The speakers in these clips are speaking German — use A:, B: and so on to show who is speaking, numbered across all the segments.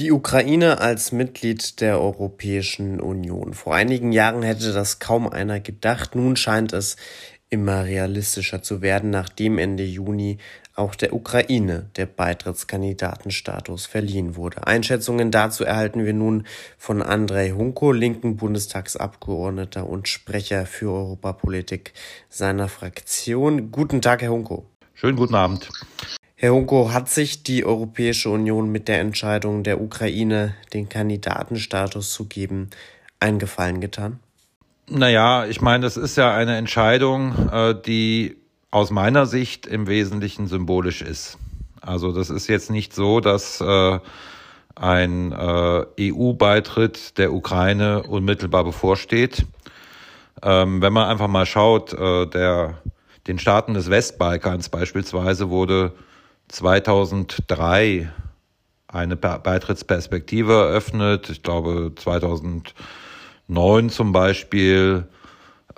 A: Die Ukraine als Mitglied der Europäischen Union. Vor einigen Jahren hätte das kaum einer gedacht. Nun scheint es immer realistischer zu werden, nachdem Ende Juni auch der Ukraine der Beitrittskandidatenstatus verliehen wurde. Einschätzungen dazu erhalten wir nun von Andrei Hunko, linken Bundestagsabgeordneter und Sprecher für Europapolitik seiner Fraktion. Guten Tag, Herr Hunko.
B: Schönen guten Abend.
A: Herr Hunko, hat sich die Europäische Union mit der Entscheidung der Ukraine, den Kandidatenstatus zu geben, einen Gefallen getan?
B: Naja, ich meine, das ist ja eine Entscheidung, äh, die aus meiner Sicht im Wesentlichen symbolisch ist. Also das ist jetzt nicht so, dass äh, ein äh, EU-Beitritt der Ukraine unmittelbar bevorsteht. Ähm, wenn man einfach mal schaut, der, den Staaten des Westbalkans beispielsweise wurde 2003 eine Beitrittsperspektive eröffnet. Ich glaube 2009 zum Beispiel,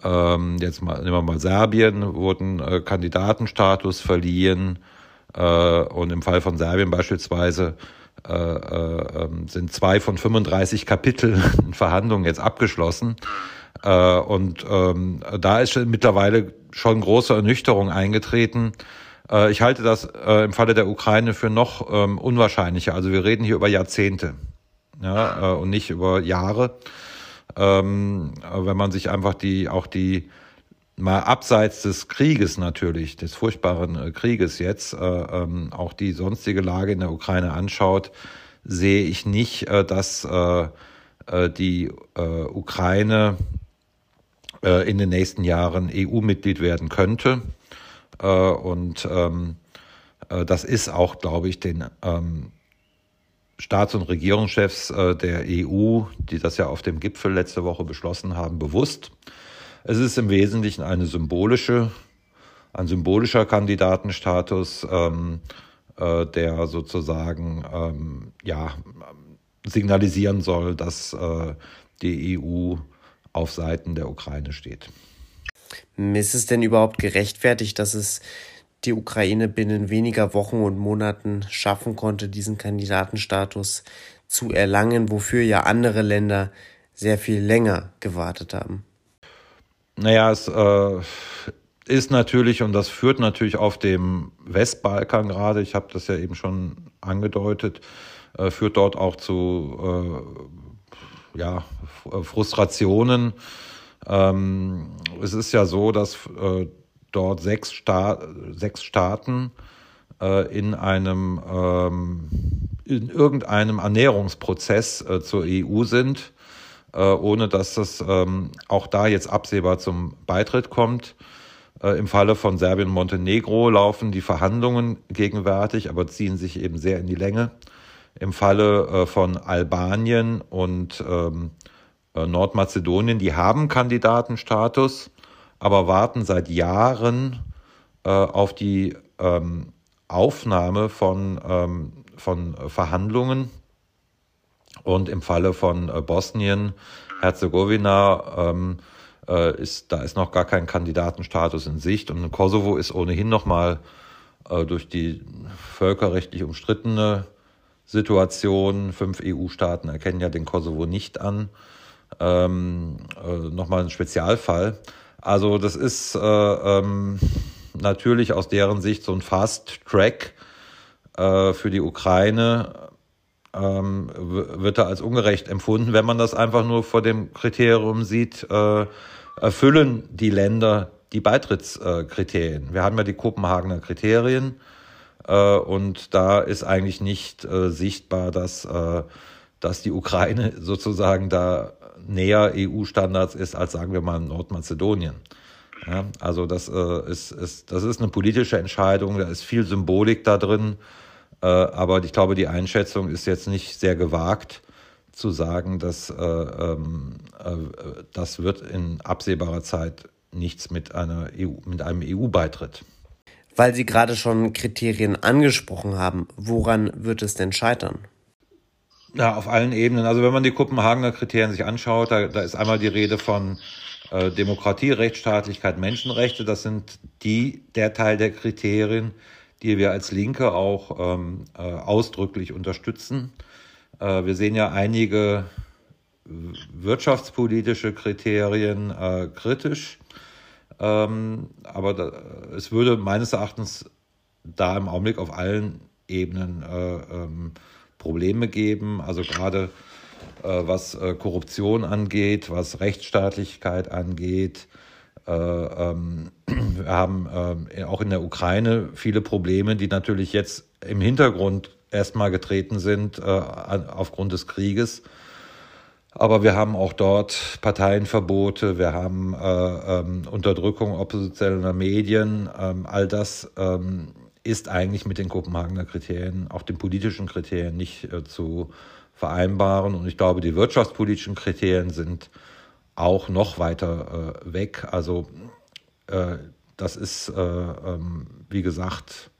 B: ähm, jetzt mal, nehmen wir mal Serbien, wurden äh, Kandidatenstatus verliehen. Äh, und im Fall von Serbien beispielsweise äh, äh, ähm, sind zwei von 35 Kapiteln in Verhandlungen jetzt abgeschlossen. Äh, und ähm, da ist mittlerweile schon große Ernüchterung eingetreten äh, ich halte das äh, im Falle der Ukraine für noch ähm, unwahrscheinlicher. Also wir reden hier über Jahrzehnte ja, äh, und nicht über Jahre. Ähm, wenn man sich einfach die auch die mal abseits des Krieges natürlich, des furchtbaren Krieges jetzt, äh, ähm, auch die sonstige Lage in der Ukraine anschaut, sehe ich nicht, dass die Ukraine in den nächsten Jahren EU-Mitglied werden könnte. Äh, und ähm, äh, das ist auch, glaube ich, den ähm, Staats- und Regierungschefs äh, der EU, die das ja auf dem Gipfel letzte Woche beschlossen haben, bewusst. Es ist im Wesentlichen eine symbolische, ein symbolischer Kandidatenstatus, ähm, äh, der sozusagen ähm, ja, signalisieren soll, dass äh, die EU auf Seiten der Ukraine steht.
A: Ist es denn überhaupt gerechtfertigt, dass es die Ukraine binnen weniger Wochen und Monaten schaffen konnte, diesen Kandidatenstatus zu erlangen, wofür ja andere Länder sehr viel länger gewartet haben?
B: Naja, es äh, ist natürlich, und das führt natürlich auf dem Westbalkan gerade, ich habe das ja eben schon angedeutet, äh, führt dort auch zu äh, ja, Frustrationen ähm, es ist ja so, dass äh, dort sechs, Sta sechs Staaten äh, in einem ähm, in irgendeinem Ernährungsprozess äh, zur EU sind, äh, ohne dass das ähm, auch da jetzt absehbar zum Beitritt kommt. Äh, Im Falle von Serbien und Montenegro laufen die Verhandlungen gegenwärtig, aber ziehen sich eben sehr in die Länge. Im Falle äh, von Albanien und ähm, äh, Nordmazedonien, die haben Kandidatenstatus, aber warten seit Jahren äh, auf die ähm, Aufnahme von, ähm, von Verhandlungen. Und im Falle von äh, Bosnien, Herzegowina, ähm, äh, ist, da ist noch gar kein Kandidatenstatus in Sicht. Und Kosovo ist ohnehin nochmal äh, durch die völkerrechtlich umstrittene Situation, fünf EU-Staaten erkennen ja den Kosovo nicht an, ähm, äh, nochmal ein Spezialfall. Also das ist äh, ähm, natürlich aus deren Sicht so ein Fast Track äh, für die Ukraine ähm, wird da als ungerecht empfunden, wenn man das einfach nur vor dem Kriterium sieht, äh, erfüllen die Länder die Beitrittskriterien. Wir haben ja die Kopenhagener Kriterien äh, und da ist eigentlich nicht äh, sichtbar, dass, äh, dass die Ukraine sozusagen da näher EU-Standards ist als, sagen wir mal, Nordmazedonien. Ja, also das, äh, ist, ist, das ist eine politische Entscheidung, da ist viel Symbolik da drin, äh, aber ich glaube, die Einschätzung ist jetzt nicht sehr gewagt zu sagen, dass äh, ähm, äh, das wird in absehbarer Zeit nichts mit, einer EU, mit einem EU-Beitritt.
A: Weil Sie gerade schon Kriterien angesprochen haben, woran wird es denn scheitern?
B: Ja, auf allen Ebenen. Also wenn man die Kopenhagener Kriterien sich anschaut, da, da ist einmal die Rede von äh, Demokratie, Rechtsstaatlichkeit, Menschenrechte. Das sind die, der Teil der Kriterien, die wir als Linke auch ähm, äh, ausdrücklich unterstützen. Äh, wir sehen ja einige wirtschaftspolitische Kriterien äh, kritisch. Ähm, aber da, es würde meines Erachtens da im Augenblick auf allen Ebenen äh, ähm, Probleme geben. Also gerade äh, was äh, Korruption angeht, was Rechtsstaatlichkeit angeht. Äh, ähm, wir haben ähm, auch in der Ukraine viele Probleme, die natürlich jetzt im Hintergrund erstmal getreten sind aufgrund des Krieges. Aber wir haben auch dort Parteienverbote, wir haben äh, ähm, Unterdrückung oppositioneller Medien. All das ist eigentlich mit den Kopenhagener Kriterien, auch den politischen Kriterien nicht äh, zu vereinbaren. Und ich glaube, die wirtschaftspolitischen Kriterien sind auch noch weiter äh, weg. Also äh, das ist, äh, ähm, wie gesagt,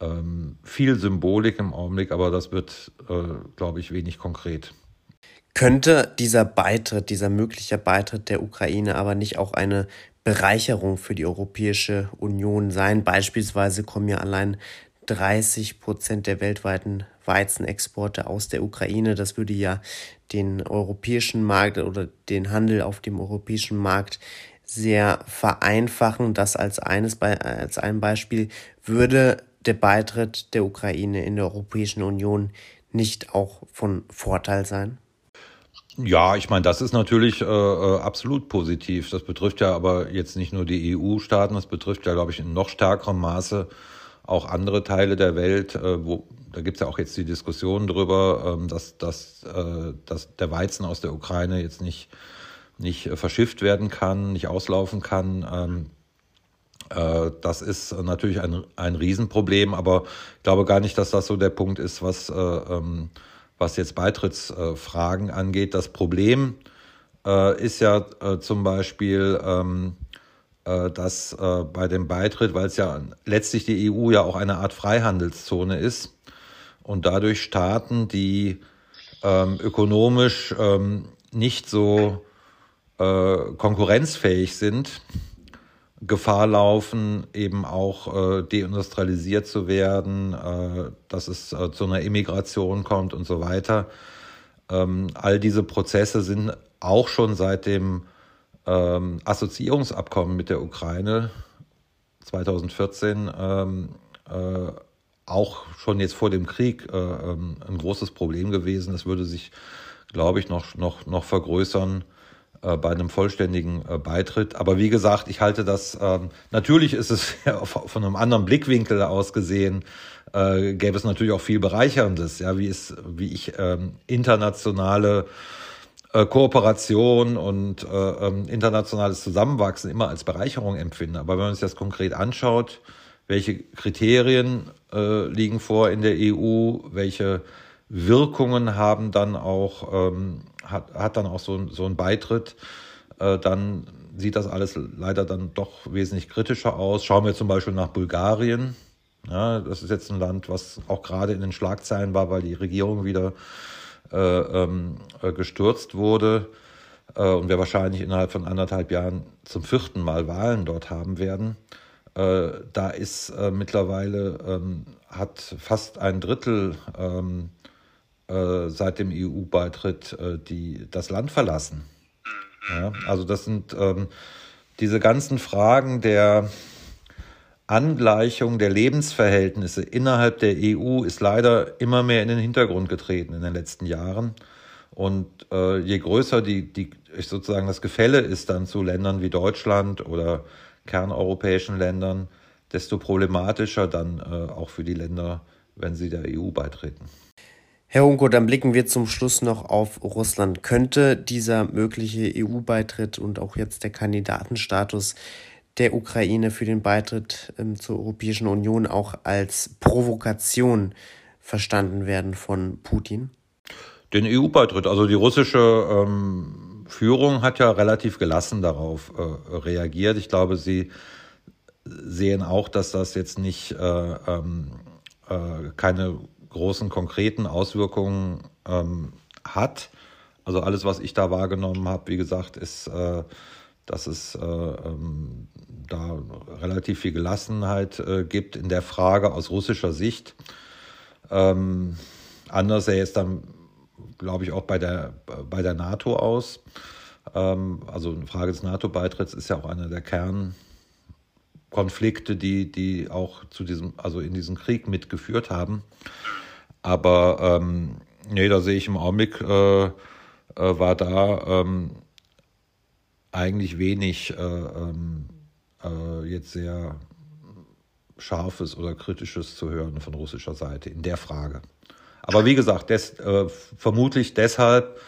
B: ähm, viel Symbolik im Augenblick, aber das wird, äh, glaube ich, wenig konkret.
A: Könnte dieser Beitritt, dieser mögliche Beitritt der Ukraine aber nicht auch eine Bereicherung für die Europäische Union sein? Beispielsweise kommen ja allein 30 Prozent der weltweiten Weizenexporte aus der Ukraine. Das würde ja den europäischen Markt oder den Handel auf dem europäischen Markt sehr vereinfachen. Das als eines als ein Beispiel würde der Beitritt der Ukraine in der Europäischen Union nicht auch von Vorteil sein?
B: Ja, ich meine, das ist natürlich äh, äh, absolut positiv. Das betrifft ja aber jetzt nicht nur die EU-Staaten, das betrifft ja, glaube ich, in noch stärkerem Maße auch andere Teile der Welt, äh, wo da gibt es ja auch jetzt die Diskussion darüber, ähm, dass, dass, äh, dass der Weizen aus der Ukraine jetzt nicht, nicht äh, verschifft werden kann, nicht auslaufen kann. Ähm, äh, das ist natürlich ein, ein Riesenproblem, aber ich glaube gar nicht, dass das so der Punkt ist, was äh, ähm, was jetzt Beitrittsfragen angeht. Das Problem äh, ist ja äh, zum Beispiel, ähm, äh, dass bei dem Beitritt, weil es ja letztlich die EU ja auch eine Art Freihandelszone ist und dadurch Staaten, die ähm, ökonomisch ähm, nicht so äh, konkurrenzfähig sind, Gefahr laufen, eben auch äh, deindustrialisiert zu werden, äh, dass es äh, zu einer Immigration kommt und so weiter. Ähm, all diese Prozesse sind auch schon seit dem ähm, Assoziierungsabkommen mit der Ukraine 2014 ähm, äh, auch schon jetzt vor dem Krieg äh, ähm, ein großes Problem gewesen. Das würde sich, glaube ich, noch, noch, noch vergrößern bei einem vollständigen äh, Beitritt. Aber wie gesagt, ich halte das, ähm, natürlich ist es von einem anderen Blickwinkel aus gesehen, äh, gäbe es natürlich auch viel Bereicherndes, ja, wie es, wie ich ähm, internationale äh, Kooperation und äh, ähm, internationales Zusammenwachsen immer als Bereicherung empfinde. Aber wenn man sich das konkret anschaut, welche Kriterien äh, liegen vor in der EU, welche Wirkungen haben dann auch, ähm, hat, hat dann auch so, so ein Beitritt, äh, dann sieht das alles leider dann doch wesentlich kritischer aus. Schauen wir zum Beispiel nach Bulgarien. Ja, das ist jetzt ein Land, was auch gerade in den Schlagzeilen war, weil die Regierung wieder äh, ähm, äh, gestürzt wurde äh, und wir wahrscheinlich innerhalb von anderthalb Jahren zum vierten Mal Wahlen dort haben werden. Äh, da ist äh, mittlerweile, ähm, hat fast ein Drittel ähm, äh, seit dem EU-Beitritt äh, die, das Land verlassen. Ja, also das sind ähm, diese ganzen Fragen der Angleichung der Lebensverhältnisse innerhalb der EU ist leider immer mehr in den Hintergrund getreten in den letzten Jahren. Und äh, je größer die, die sozusagen das Gefälle ist dann zu Ländern wie Deutschland oder kerneuropäischen Ländern, desto problematischer dann äh, auch für die Länder, wenn sie der EU beitreten.
A: Herr Unko, dann blicken wir zum Schluss noch auf Russland. Könnte dieser mögliche EU-Beitritt und auch jetzt der Kandidatenstatus der Ukraine für den Beitritt ähm, zur Europäischen Union auch als Provokation verstanden werden von Putin?
B: Den EU-Beitritt, also die russische ähm, Führung hat ja relativ gelassen darauf äh, reagiert. Ich glaube, sie sehen auch, dass das jetzt nicht äh, ähm, äh, keine großen konkreten Auswirkungen ähm, hat. Also alles, was ich da wahrgenommen habe, wie gesagt, ist, äh, dass es äh, ähm, da relativ viel Gelassenheit äh, gibt in der Frage aus russischer Sicht. Ähm, anders sähe es dann glaube ich, auch bei der, bei der NATO aus. Ähm, also eine Frage des NATO-Beitritts ist ja auch einer der Kernkonflikte, die, die auch zu diesem, also in diesem Krieg mitgeführt haben. Aber ähm, nee, da sehe ich im Augenblick, äh, äh, war da ähm, eigentlich wenig äh, ähm, äh, jetzt sehr Scharfes oder Kritisches zu hören von russischer Seite in der Frage. Aber wie gesagt, des, äh, vermutlich deshalb,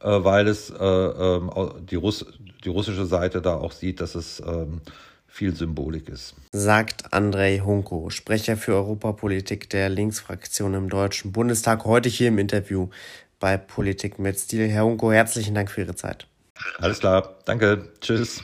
B: äh, weil es äh, ähm, die, Russ die russische Seite da auch sieht, dass es ähm, viel Symbolik ist.
A: Sagt Andrei Hunko, Sprecher für Europapolitik der Linksfraktion im Deutschen Bundestag, heute hier im Interview bei Politik mit Stil. Herr Hunko, herzlichen Dank für Ihre Zeit.
B: Alles klar, danke, tschüss.